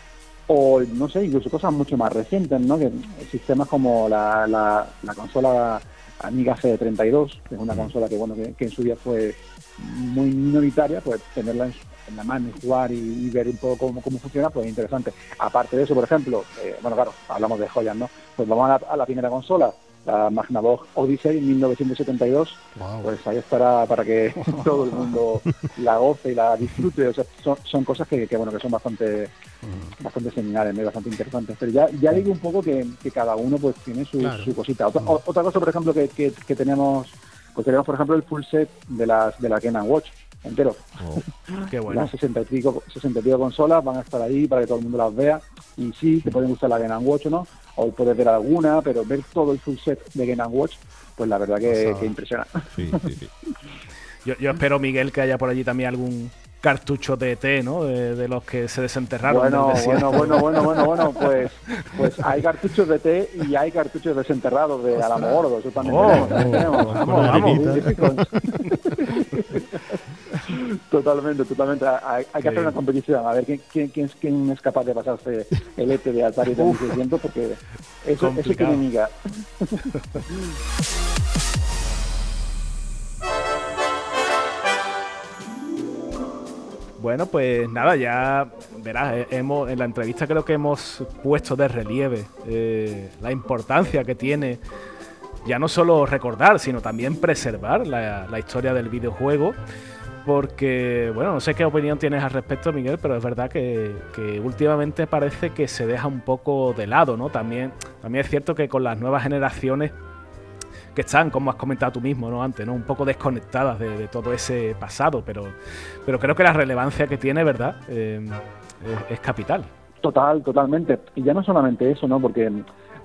o no sé, incluso cosas mucho más recientes, ¿no? Que sistemas como la, la, consola Amiga C32, que es una consola que bueno que, en su día fue muy minoritaria, pues tenerla en, la mano y jugar y, ver un poco cómo, cómo, funciona, pues es interesante. Aparte de eso, por ejemplo, eh, bueno, claro, hablamos de joyas, ¿no? Pues vamos a la, a la primera consola, la Magnavox Odyssey 1972, pues ahí estará para que todo el mundo la goce y la disfrute. O sea, son, cosas que, bueno que son bastante mm. bastante seminales, bastante interesantes. Pero ya, ya digo un poco que, cada uno pues tiene su, cosita. Otra, cosa, por ejemplo, que, que, tenemos, pues tenemos por ejemplo el full set de las de la Game Watch entero. Oh, qué bueno. Las 60 y, pico, 60 y pico consolas van a estar ahí para que todo el mundo las vea. Y sí, te pueden gustar la Game Watch o no, o puedes ver alguna, pero ver todo el full set de Game Watch, pues la verdad que, impresiona. yo, yo espero, Miguel, que haya por allí también algún cartucho de ET, ¿no? De, los que se desenterraron. Bueno, bueno, bueno, bueno, bueno, bueno, pues, pues hay cartuchos de té y hay cartuchos desenterrados de Alamo Gordo, eso también oh, tenemos, oh, Vamos, vamos. totalmente, totalmente. Hay, que hacer una competición, a ver quién, quién, quién, quién, es capaz de pasarse el ET de Atari de 1600, porque eso, eso que miga. Bueno, pues nada, ya verás, eh, hemos, en la entrevista creo que hemos puesto de relieve eh, la importancia que tiene ya no solo recordar, sino también preservar la, historia del videojuego. Porque, bueno, no sé qué opinión tienes al respecto, Miguel, pero es verdad que, que, últimamente parece que se deja un poco de lado, ¿no? También, también es cierto que con las nuevas generaciones que están, como has comentado tú mismo, ¿no? Antes, ¿no? Un poco desconectadas de, todo ese pasado, pero, pero creo que la relevancia que tiene, ¿verdad? Eh, es, capital. Total, totalmente. Y ya no solamente eso, ¿no? Porque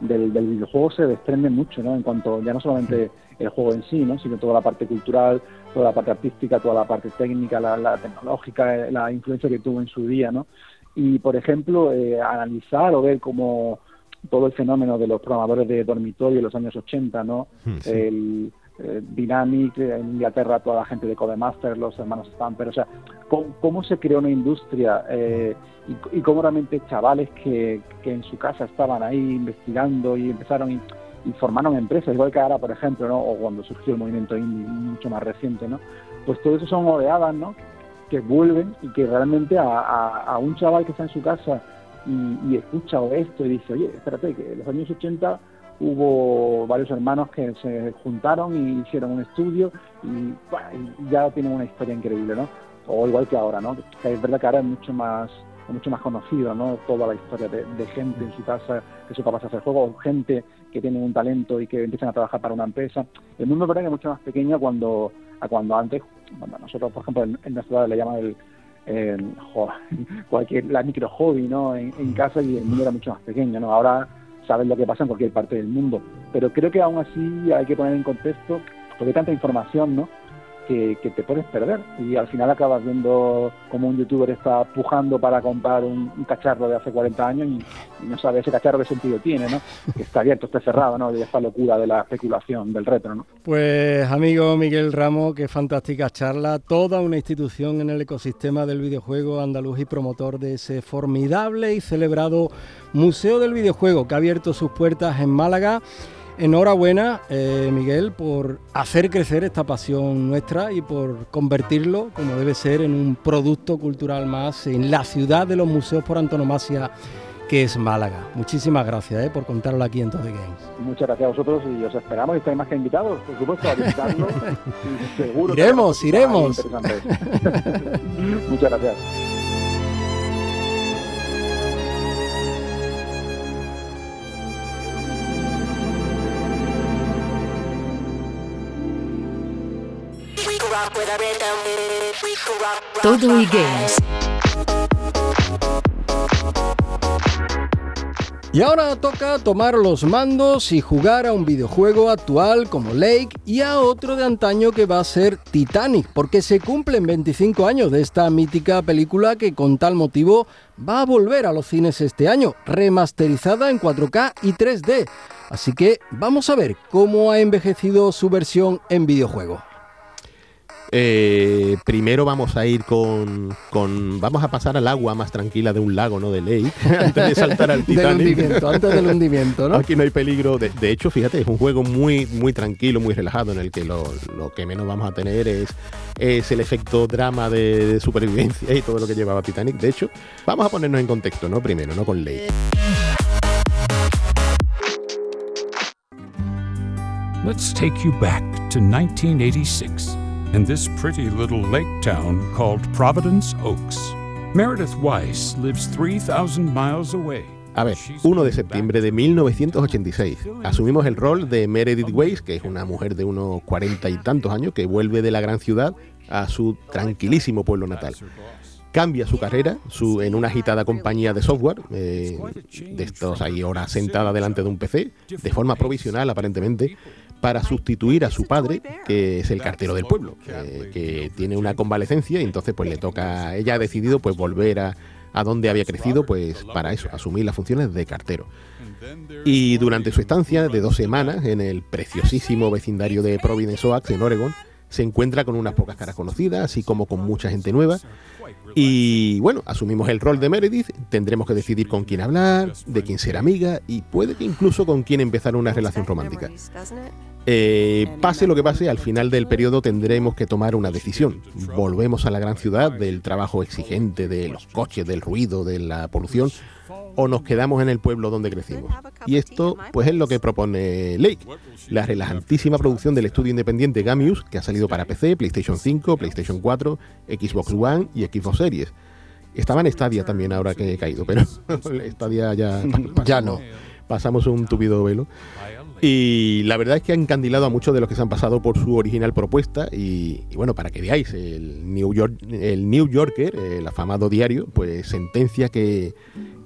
del, videojuego se desprende mucho, ¿no? En cuanto ya no solamente el juego en sí, ¿no? Sino toda la parte cultural, toda la parte artística, toda la parte técnica, la, tecnológica, la influencia que tuvo en su día, ¿no? Y, por ejemplo, eh, analizar o ver cómo todo el fenómeno de los programadores de dormitorio en los años 80, ¿no? Hmm, el, eh, Dynamic, en Inglaterra toda la gente de Codemaster, los hermanos Stamper, o sea, cómo, se creó una industria eh, y, cómo realmente chavales que, que, en su casa estaban ahí investigando y empezaron y, formaron empresas, igual que ahora, por ejemplo, ¿no? o cuando surgió el movimiento indie mucho más reciente, ¿no? Pues todo eso son oleadas, ¿no? Que vuelven y que realmente a, a un chaval que está en su casa y, escucha esto y dice, oye, espérate, que en los años 80 hubo varios hermanos que se juntaron y hicieron un estudio y, ya tienen una historia increíble, ¿no? O igual que ahora, ¿no? Es verdad que ahora es mucho más mucho más conocido, ¿no? Toda la historia de, gente en su casa que son capaces de hacer juegos, gente que tiene un talento y que empiezan a trabajar para una empresa. El mundo verdad que es mucho más pequeño cuando a cuando antes, cuando nosotros, por ejemplo, en, nuestra edad le llaman el, cualquier la micro hobby, ¿no? En, en, casa y el mundo era mucho más pequeño, ¿no? Ahora sabes lo que pasa en cualquier parte del mundo. Pero creo que aún así hay que poner en contexto, porque tanta información, ¿no? Que, te puedes perder y al final acabas viendo como un youtuber está pujando para comprar un, cacharro de hace 40 años y, no sabe ese cacharro qué sentido tiene, ¿no? Que está abierto, está cerrado, ¿no? Y esta locura de la especulación del retro, ¿no? Pues amigo Miguel Ramos, qué fantástica charla, toda una institución en el ecosistema del videojuego andaluz y promotor de ese formidable y celebrado Museo del Videojuego que ha abierto sus puertas en Málaga Enhorabuena, eh, Miguel, por hacer crecer esta pasión nuestra y por convertirlo, como debe ser, en un producto cultural más en la ciudad de los museos por antonomasia que es Málaga. Muchísimas gracias eh, por contarlo aquí en Todo Games. Muchas gracias a vosotros y os esperamos y estáis más que invitados, por supuesto, a visitarlo. seguro iremos, iremos. Muchas gracias. Todo y Games. Y ahora toca tomar los mandos y jugar a un videojuego actual como Lake y a otro de antaño que va a ser Titanic, porque se cumplen 25 años de esta mítica película que con tal motivo va a volver a los cines este año, remasterizada en 4K y 3D. Así que vamos a ver cómo ha envejecido su versión en videojuego. Eh, primero vamos a ir con, Vamos a pasar al agua más tranquila de un lago, ¿no? De Lake, antes de saltar al Titanic. antes del hundimiento, ¿no? Aquí no hay peligro. De, hecho, fíjate, es un juego muy, muy tranquilo, muy relajado, en el que lo, que menos vamos a tener es, es el efecto drama de, supervivencia y todo lo que llevaba Titanic. De hecho, vamos a ponernos en contexto, ¿no? Primero, ¿no? Con Lake. Let's take you back to 1986. In this pretty little lake town called Providence Oaks. Meredith Weiss lives 3,000 miles away. A ver, 1 de septiembre de 1986. Asumimos el rol de Meredith Weiss, que es una mujer de unos cuarenta y tantos años que vuelve de la gran ciudad a su tranquilísimo pueblo natal. Cambia su carrera su, en una agitada compañía de software, eh, de estos ahí horas sentada delante de un PC, de forma provisional aparentemente, para sustituir a su padre, que es el cartero del pueblo, que, tiene una convalecencia y entonces pues le toca, ella ha decidido pues volver a, a donde había crecido, pues para eso, asumir las funciones de cartero. Y durante su estancia de dos semanas en el preciosísimo vecindario de Providence Oaks, en Oregon, se encuentra con unas pocas caras conocidas, así como con mucha gente nueva. Y bueno, asumimos el rol de Meredith, tendremos que decidir con quién hablar, de quién ser amiga y puede que incluso con quién empezar una relación romántica. Eh, pase lo que pase, al final del periodo tendremos que tomar una decisión. Volvemos a la gran ciudad del trabajo exigente, de los coches, del ruido, de la polución, o nos quedamos en el pueblo donde crecimos. Y esto, pues es lo que propone Lake, la relajantísima producción del estudio independiente Gamius, que ha salido para PC, PlayStation 5, PlayStation 4, Xbox One y Xbox Series. Estaba en Stadia también ahora que he caído, pero Stadia ya, ya no. Pasamos un tupido velo. Y la verdad es que ha encandilado a muchos de los que se han pasado por su original propuesta. Y, bueno, para que veáis, el New, York, el New Yorker, el afamado diario, pues sentencia que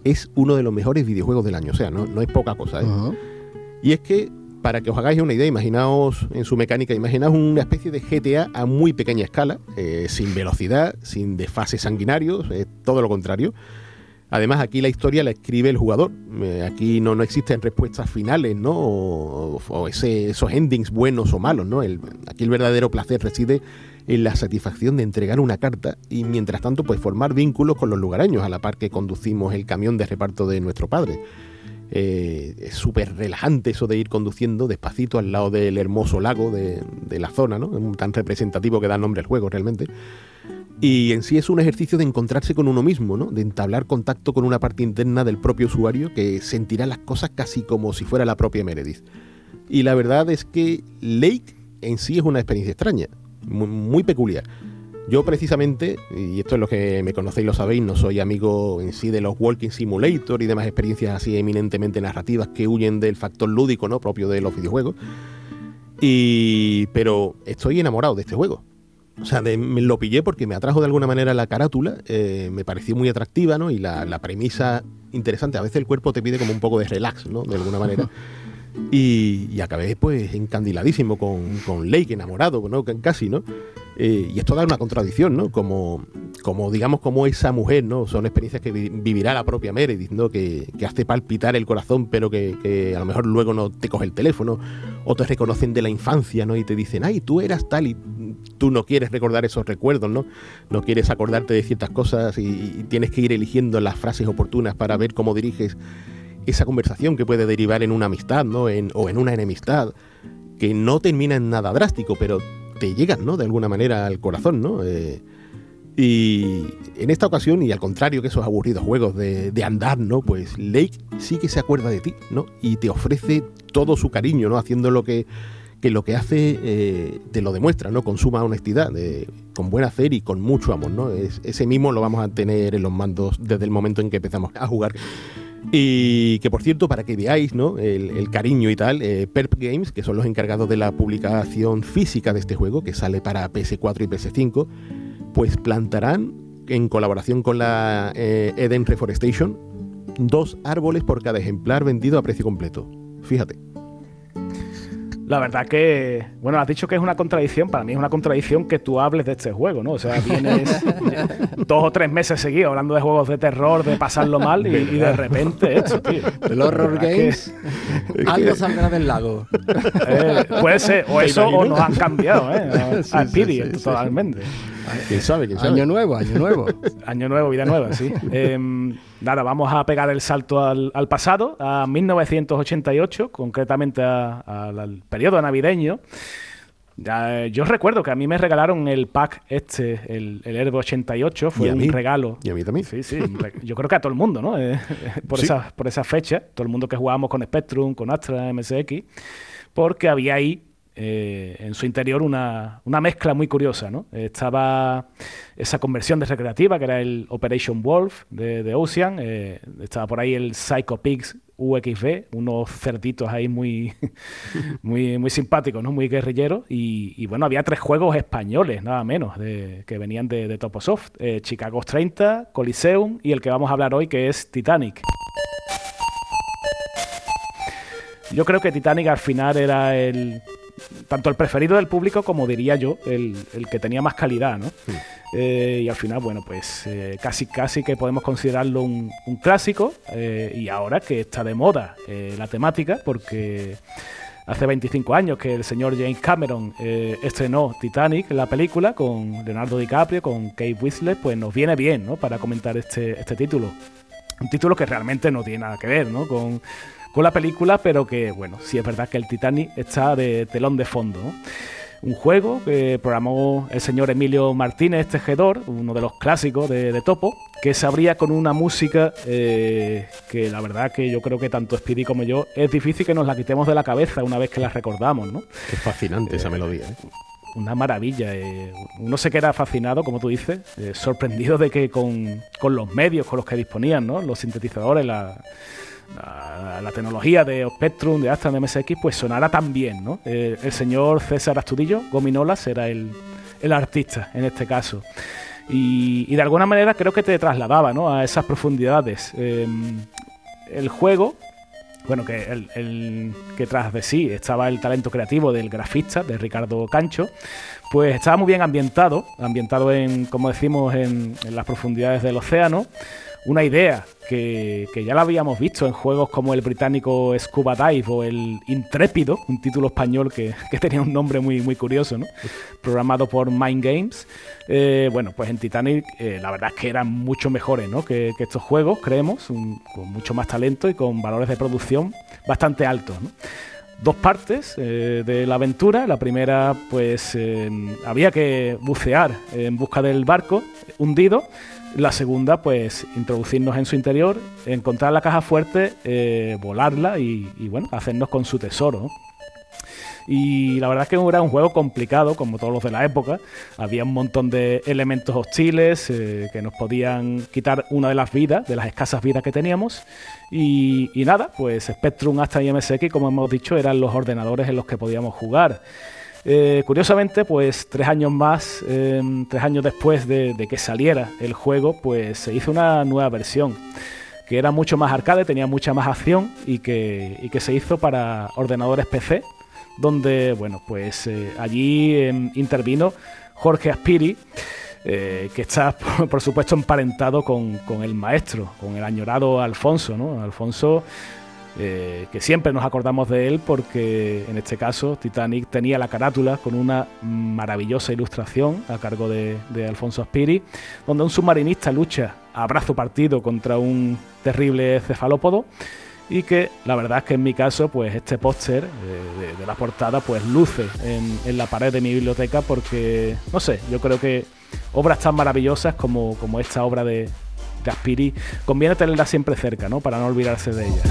es uno de los mejores videojuegos del año. O sea, no, no es poca cosa. ¿eh? Y es que, para que os hagáis una idea, imaginaos en su mecánica, imaginaos una especie de GTA a muy pequeña escala, eh, sin velocidad, sin desfases sanguinarios, es todo lo contrario. Además, aquí la historia la escribe el jugador. Eh, aquí no, no existen respuestas finales, ¿no? O, esos endings buenos o malos, ¿no? aquí el verdadero placer reside en la satisfacción de entregar una carta y mientras tanto pues formar vínculos con los lugareños a la par que conducimos el camión de reparto de nuestro padre. Eh, es súper relajante eso de ir conduciendo despacito al lado del hermoso lago de, la zona, ¿no? tan representativo que da nombre al juego realmente. Y en sí es un ejercicio de encontrarse con uno mismo, ¿no? de entablar contacto con una parte interna del propio usuario que sentirá las cosas casi como si fuera la propia Meredith. Y la verdad es que Lake en sí es una experiencia extraña, muy, peculiar. Yo precisamente, y esto es lo que me conocéis lo sabéis, no soy amigo en sí de los Walking Simulator y demás experiencias así eminentemente narrativas que huyen del factor lúdico no propio de los videojuegos. Y pero estoy enamorado de este juego. O sea, me lo pillé porque me atrajo de alguna manera la carátula, eh, me pareció muy atractiva, ¿no? Y la, la, premisa interesante. A veces el cuerpo te pide como un poco de relax, ¿no? De alguna manera. Y, acabé pues encandiladísimo con, con Lake, enamorado, ¿no? Casi, ¿no? Eh, y esto da una contradicción, ¿no? Como, como, digamos, como esa mujer, ¿no? Son experiencias que vivirá la propia Meredith, ¿no? Que, que hace palpitar el corazón, pero que, que, a lo mejor luego no te coge el teléfono, o te reconocen de la infancia, ¿no? Y te dicen, ay, tú eras tal y tú no quieres recordar esos recuerdos, ¿no? No quieres acordarte de ciertas cosas y, tienes que ir eligiendo las frases oportunas para ver cómo diriges esa conversación que puede derivar en una amistad, ¿no? O en una enemistad, que no termina en nada drástico, pero te llegan, ¿no? De alguna manera al corazón, ¿no? Eh, y en esta ocasión, y al contrario que esos aburridos juegos de, andar, ¿no? Pues Lake sí que se acuerda de ti, ¿no? Y te ofrece todo su cariño, ¿no? Haciendo lo que, que lo que hace eh, te lo demuestra, ¿no? Con suma honestidad, con buen hacer y con mucho amor, ¿no? Es, ese mismo lo vamos a tener en los mandos desde el momento en que empezamos a jugar. Y que por cierto, para que veáis ¿no? el, cariño y tal, eh, Perp Games, que son los encargados de la publicación física de este juego, que sale para PS4 y PS5, pues plantarán, en colaboración con la eh, Eden Reforestation, dos árboles por cada ejemplar vendido a precio completo. Fíjate. La verdad que, bueno, has dicho que es una contradicción, para mí es una contradicción que tú hables de este juego, ¿no? O sea, vienes dos o tres meses seguidos hablando de juegos de terror, de pasarlo mal y, de repente esto, tío. El horror games, algo saldrá del lago. Eh, puede ser, o eso o nos han cambiado, ¿eh? A, totalmente. ¿Quién sabe? ¿Quién sabe? Año nuevo, año nuevo. año nuevo, vida nueva, sí. Eh, nada, vamos a pegar el salto al, pasado, a 1988, concretamente al periodo navideño. yo recuerdo que a mí me regalaron el pack este, el, el Herbo 88, fue un regalo. Y a mí también. Sí, sí, yo creo que a todo el mundo, ¿no? Eh, por, esa, por esa fecha, todo el mundo que jugábamos con Spectrum, con Astra, MSX, porque había ahí eh, en su interior una, mezcla muy curiosa. ¿no? Estaba esa conversión de recreativa, que era el Operation Wolf de, Ocean, eh, estaba por ahí el Psycho Pigs UXV, unos cerditos ahí muy, muy, muy simpáticos, ¿no? muy guerrilleros, y, bueno, había tres juegos españoles, nada menos, de, que venían de, Toposoft, eh, Chicago 30, Coliseum y el que vamos a hablar hoy, que es Titanic. Yo creo que Titanic al final era el, tanto el preferido del público como diría yo, el, que tenía más calidad, ¿no? Eh, y al final, bueno, pues eh, casi casi que podemos considerarlo un, clásico eh, y ahora que está de moda la temática, porque hace 25 años que el señor James Cameron estrenó Titanic, la película, con Leonardo DiCaprio, con Kate Winslet, pues nos viene bien, ¿no? Para comentar este, este título. Un título que realmente no tiene nada que ver, ¿no? Con con la película, pero que, bueno, sí es verdad que el Titanic está de telón de fondo. Un juego que programó el señor Emilio Martínez Tejedor, uno de los clásicos de, Topo, que se abría con una música eh, que la verdad que yo creo que tanto Speedy como yo es difícil que nos la quitemos de la cabeza una vez que la recordamos, ¿no? Es fascinante esa melodía, ¿eh? Una maravilla. Eh. Uno se queda fascinado, como tú dices, sorprendido de que con, con, los medios con los que disponían, ¿no? Los sintetizadores, la la, tecnología de Spectrum, de Astra, de MSX, pues sonara tan bien, ¿no? Eh, el señor César Astudillo, Gominola, será el, artista en este caso. Y, de alguna manera creo que te trasladaba ¿no? a esas profundidades. Em, el juego, bueno, que, el, que tras de sí estaba el talento creativo del grafista, de Ricardo Cancho, pues estaba muy bien ambientado, ambientado en, como decimos, en las profundidades del océano una idea que, ya la habíamos visto en juegos como el británico Scuba Dive o el Intrépido, un título español que, tenía un nombre muy, muy curioso, ¿no? programado por Mind Games. Eh, bueno, pues en Titanic eh, la verdad es que eran mucho mejores ¿no? que, estos juegos, creemos, con mucho más talento y con valores de producción bastante altos. dos partes eh, de la aventura. La primera, pues había que bucear en busca del barco hundido. La segunda, pues introducirnos en su interior, encontrar la caja fuerte, eh, volarla y, bueno, hacernos con su tesoro. Y la verdad es que era un juego complicado, como todos los de la época. Había un montón de elementos hostiles eh, que nos podían quitar una de las vidas, de las escasas vidas que teníamos. Y, y nada, pues Spectrum, hasta y MSX, como hemos dicho, eran los ordenadores en los que podíamos jugar. Eh, curiosamente, pues tres años más, em, tres años después de, que saliera el juego, pues se hizo una nueva versión que era mucho más arcade, tenía mucha más acción y que, se hizo para ordenadores PC, donde, bueno, pues eh, allí em, intervino Jorge Aspiri, eh, que está, por, supuesto, emparentado con, el maestro, con el añorado Alfonso. Alfonso eh, que siempre nos acordamos de él porque en este caso Titanic tenía la carátula con una maravillosa ilustración a cargo de, Alfonso Aspiri, donde un submarinista lucha a brazo partido contra un terrible cefalópodo y que la verdad es que en mi caso pues este póster eh, de, la portada pues luce en, la pared de mi biblioteca porque no sé, yo creo que obras tan maravillosas como, como esta obra de, de Aspiri conviene tenerla siempre cerca, ¿no? Para no olvidarse de ella.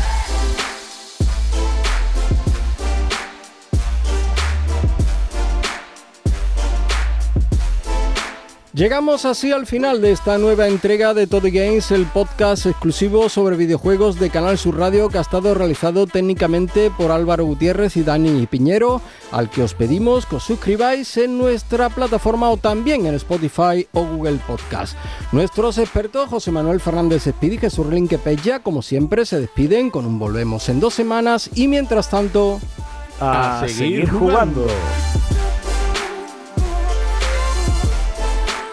Llegamos así al final de esta nueva entrega de Todo Games, el podcast exclusivo sobre videojuegos de Canal Sur Radio que ha estado realizado técnicamente por Álvaro Gutiérrez y Dani Piñero, al que os pedimos que os suscribáis en nuestra plataforma o también en Spotify o Google Podcast. Nuestros expertos José Manuel Fernández Espíritu y Jesús Relinque Pella, como siempre, se despiden con un volvemos en dos semanas y mientras tanto, a, seguir, jugando.